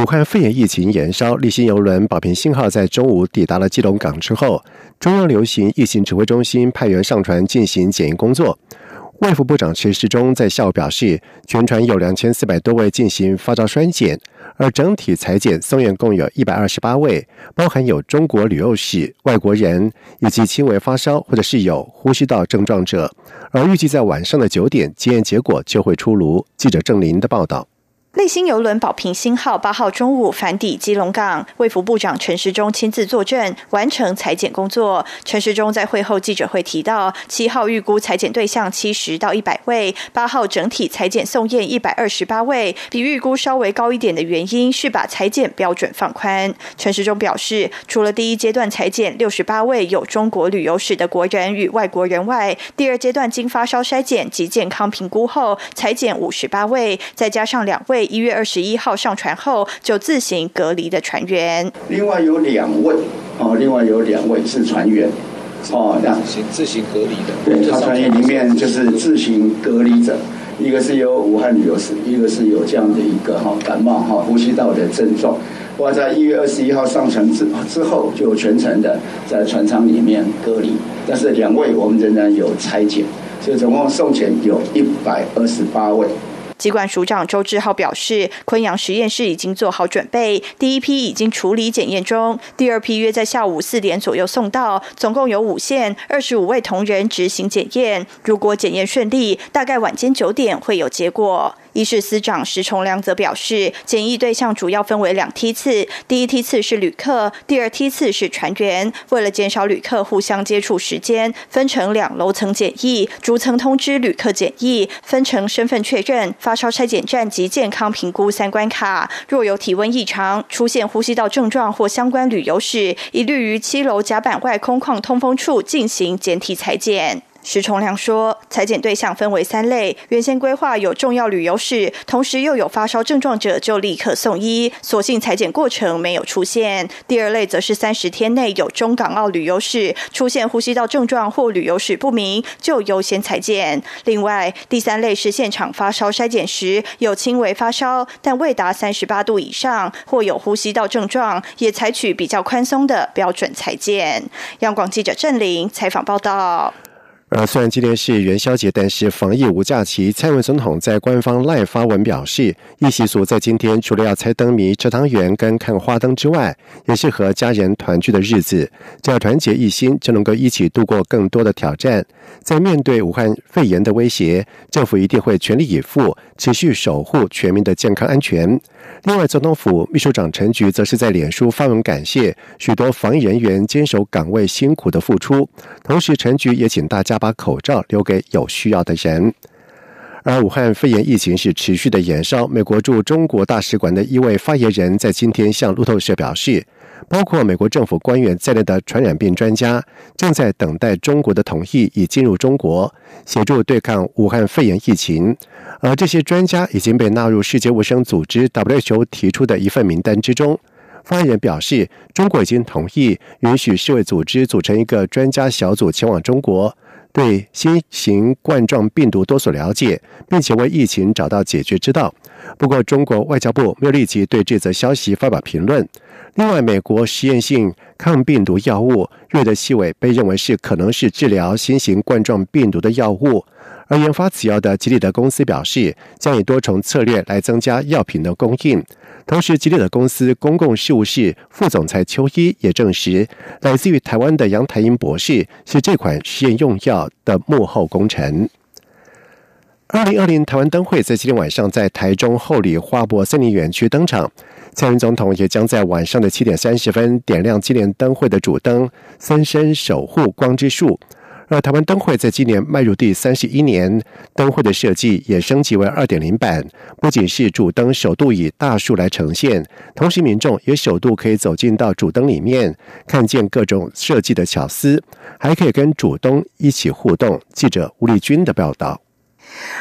武汉肺炎疫情延烧，立新邮轮“保平星号”在中午抵达了基隆港之后，中央流行疫情指挥中心派员上船进行检验工作。外务部长陈时中在下午表示，全船有两千四百多位进行发烧衰检，而整体裁检送院共有一百二十八位，包含有中国旅游史、外国人以及轻微发烧或者是有呼吸道症状者。而预计在晚上的九点，检验结果就会出炉。记者郑林的报道。内星游轮“宝瓶星号”八号中午返抵基隆港，卫福部长陈时中亲自坐镇，完成裁剪工作。陈时中在会后记者会提到，七号预估裁剪对象七十到一百位，八号整体裁剪送验一百二十八位，比预估稍微高一点的原因是把裁剪标准放宽。陈时中表示，除了第一阶段裁剪六十八位有中国旅游史的国人与外国人外，第二阶段经发烧筛检及健康评估后，裁剪五十八位，再加上两位。一月二十一号上船后就自行隔离的船员，另外有两位哦，另外有两位是船员哦，自行自行隔离的。对，他船员里面就是自行隔离者，一个是有武汉旅游史，一个是有这样的一个哈感冒哈呼吸道的症状。我在一月二十一号上船之之后，就全程的在船舱里面隔离，但是两位我们仍然有拆检，所以总共送检有一百二十八位。机关署长周志浩表示，昆阳实验室已经做好准备，第一批已经处理检验中，第二批约在下午四点左右送到，总共有五线二十五位同仁执行检验。如果检验顺利，大概晚间九点会有结果。医事司长石崇良则表示，检疫对象主要分为两梯次，第一梯次是旅客，第二梯次是船员。为了减少旅客互相接触时间，分成两楼层检疫，逐层通知旅客检疫，分成身份确认、发烧拆检站及健康评估三关卡。若有体温异常、出现呼吸道症状或相关旅游史，一律于七楼甲板外空旷通风处进行检体裁剪。石崇良说，裁剪对象分为三类，原先规划有重要旅游史，同时又有发烧症状者就立刻送医，所幸裁剪过程没有出现。第二类则是三十天内有中港澳旅游史，出现呼吸道症状或旅游史不明，就优先裁剪。另外，第三类是现场发烧筛检时有轻微发烧，但未达三十八度以上，或有呼吸道症状，也采取比较宽松的标准裁剪。央广记者郑玲采访报道。而虽然今天是元宵节，但是防疫无假期。蔡文总统在官方赖发文表示，一习俗在今天除了要猜灯谜、吃汤圆跟看花灯之外，也是和家人团聚的日子。只要团结一心，就能够一起度过更多的挑战。在面对武汉肺炎的威胁，政府一定会全力以赴，持续守护全民的健康安全。另外，总统府秘书长陈菊则是在脸书发文感谢许多防疫人员坚守岗位辛苦的付出，同时陈菊也请大家把口罩留给有需要的人。而武汉肺炎疫情是持续的延烧，美国驻中国大使馆的一位发言人，在今天向路透社表示。包括美国政府官员在内的传染病专家正在等待中国的同意，以进入中国协助对抗武汉肺炎疫情。而这些专家已经被纳入世界卫生组织 WHO 提出的一份名单之中。发言人表示，中国已经同意允许世卫组织组成一个专家小组前往中国。对新型冠状病毒多所了解，并且为疫情找到解决之道。不过，中国外交部没有立即对这则消息发表评论。另外，美国实验性抗病毒药物瑞德西韦被认为是可能是治疗新型冠状病毒的药物，而研发此药的吉利德公司表示，将以多重策略来增加药品的供应。同时，吉利德公司公共事务室副总裁邱一也证实，来自于台湾的杨台英博士是这款实验用药的幕后功臣。二零二零台湾灯会在今天晚上在台中后里花博森林园区登场，蔡英总统也将在晚上的七点三十分点亮纪念灯会的主灯“三生守护光之树”。而台湾灯会在今年迈入第三十一年，灯会的设计也升级为二点零版，不仅是主灯首度以大树来呈现，同时民众也首度可以走进到主灯里面，看见各种设计的巧思，还可以跟主灯一起互动。记者吴丽君的报道。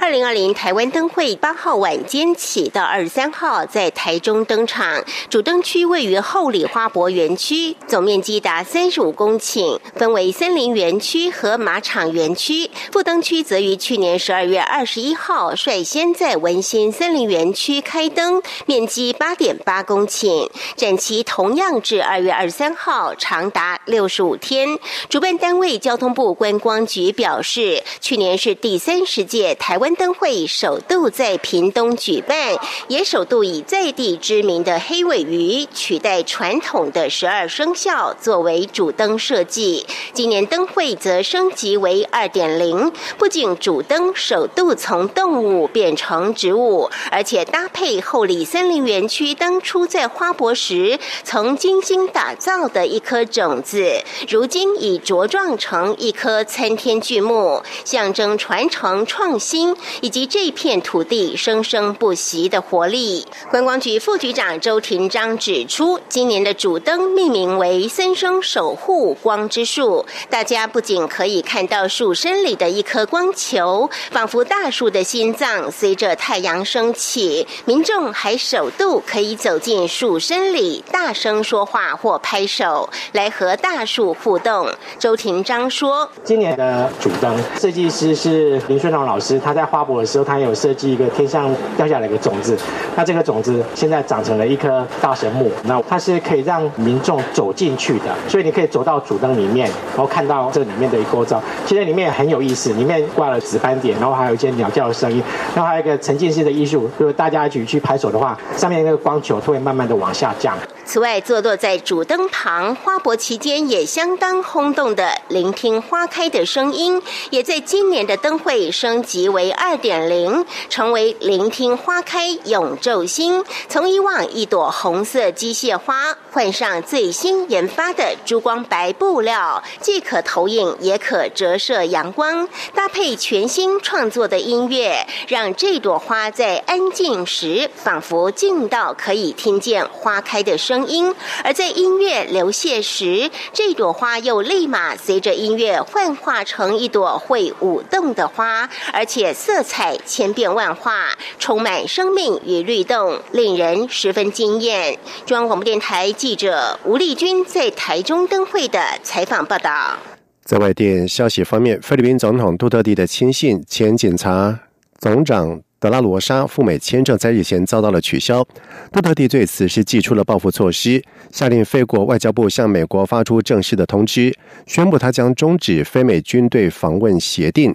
二零二零台湾灯会八号晚间起到二十三号在台中登场，主灯区位于后里花博园区，总面积达三十五公顷，分为森林园区和马场园区。副灯区则于去年十二月二十一号率先在文心森林园区开灯，面积八点八公顷，展期同样至二月二十三号，长达六十五天。主办单位交通部观光局表示，去年是第三十届。台湾灯会首度在屏东举办，也首度以在地知名的黑尾鱼取代传统的十二生肖作为主灯设计。今年灯会则升级为二点零，不仅主灯首度从动物变成植物，而且搭配后里森林园区当初在花博时曾精心打造的一颗种子，如今已茁壮成一棵参天巨木，象征传承创。心以及这片土地生生不息的活力。观光局副局长周廷章指出，今年的主灯命名为“森生守护光之树”，大家不仅可以看到树身里的一颗光球，仿佛大树的心脏随着太阳升起。民众还首度可以走进树身里，大声说话或拍手，来和大树互动。周廷章说：“今年的主灯设计师是林顺堂老师。”他在花博的时候，他有设计一个天上掉下来的种子，那这个种子现在长成了一棵大神木，那它是可以让民众走进去的，所以你可以走到主灯里面，然后看到这里面的一构造。其实里面很有意思，里面挂了紫斑点，然后还有一些鸟叫的声音，然后还有一个沉浸式的艺术，如果大家一起去拍手的话，上面那个光球会慢慢的往下降。此外，坐落在主灯旁花博期间也相当轰动的聆听花开的声音，也在今年的灯会升级为二点零，成为聆听花开永昼心。从以往一朵红色机械花，换上最新研发的珠光白布料，既可投影也可折射阳光，搭配全新创作的音乐，让这朵花在安静时仿佛静到可以听见花开的声。声音，而在音乐流泻时，这朵花又立马随着音乐幻化成一朵会舞动的花，而且且色彩千变万化，充满生命与律动，令人十分惊艳。中央广播电台记者吴丽君在台中灯会的采访报道。在外电消息方面，菲律宾总统杜特地的亲信前检察总长。德拉罗莎赴美签证在日前遭到了取消，杜特地对此是寄出了报复措施，下令菲国外交部向美国发出正式的通知，宣布他将终止非美军队访问协定。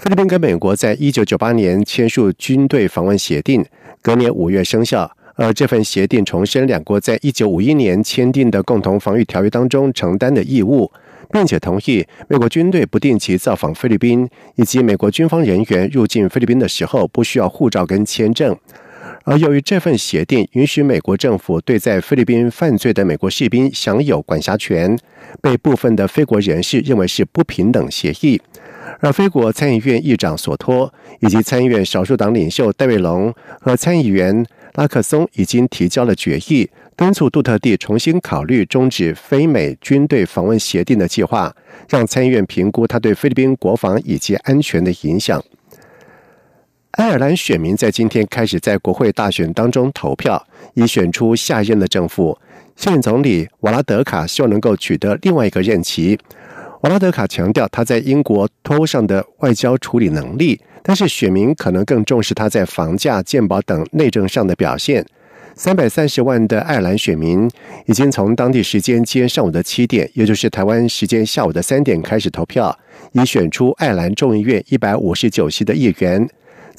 菲律宾跟美国在一九九八年签署军队访问协定，隔年五月生效，而这份协定重申两国在一九五一年签订的共同防御条约当中承担的义务。并且同意美国军队不定期造访菲律宾，以及美国军方人员入境菲律宾的时候不需要护照跟签证。而由于这份协定允许美国政府对在菲律宾犯罪的美国士兵享有管辖权，被部分的非国人士认为是不平等协议。而菲国参议院议长索托以及参议院少数党领袖戴维龙和参议员拉克松已经提交了决议。敦促杜特地重新考虑终止非美军队访问协定的计划，让参议院评估他对菲律宾国防以及安全的影响。爱尔兰选民在今天开始在国会大选当中投票，以选出下任的政府。现任总理瓦拉德卡希望能够取得另外一个任期。瓦拉德卡强调他在英国脱欧上的外交处理能力，但是选民可能更重视他在房价、健保等内政上的表现。三百三十万的爱尔兰选民已经从当地时间今天上午的七点，也就是台湾时间下午的三点开始投票，以选出爱尔兰众议院一百五十九席的议员。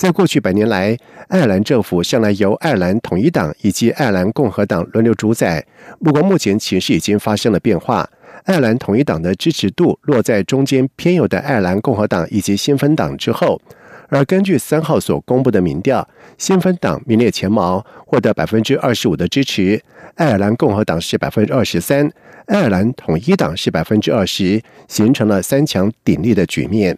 在过去百年来爱尔兰政府向来由爱尔兰统一党以及爱尔兰共和党轮流主宰不过目前情势已经发生了变化。爱尔兰统一党的支持度落在中间偏右的爱尔兰共和党以及先锋党之后。而根据三号所公布的民调先锋党名列前茅获得百分之二十五的支持爱尔兰共和党是百分之二十三爱尔兰统一党是百分之二十形成了三强鼎立的局面。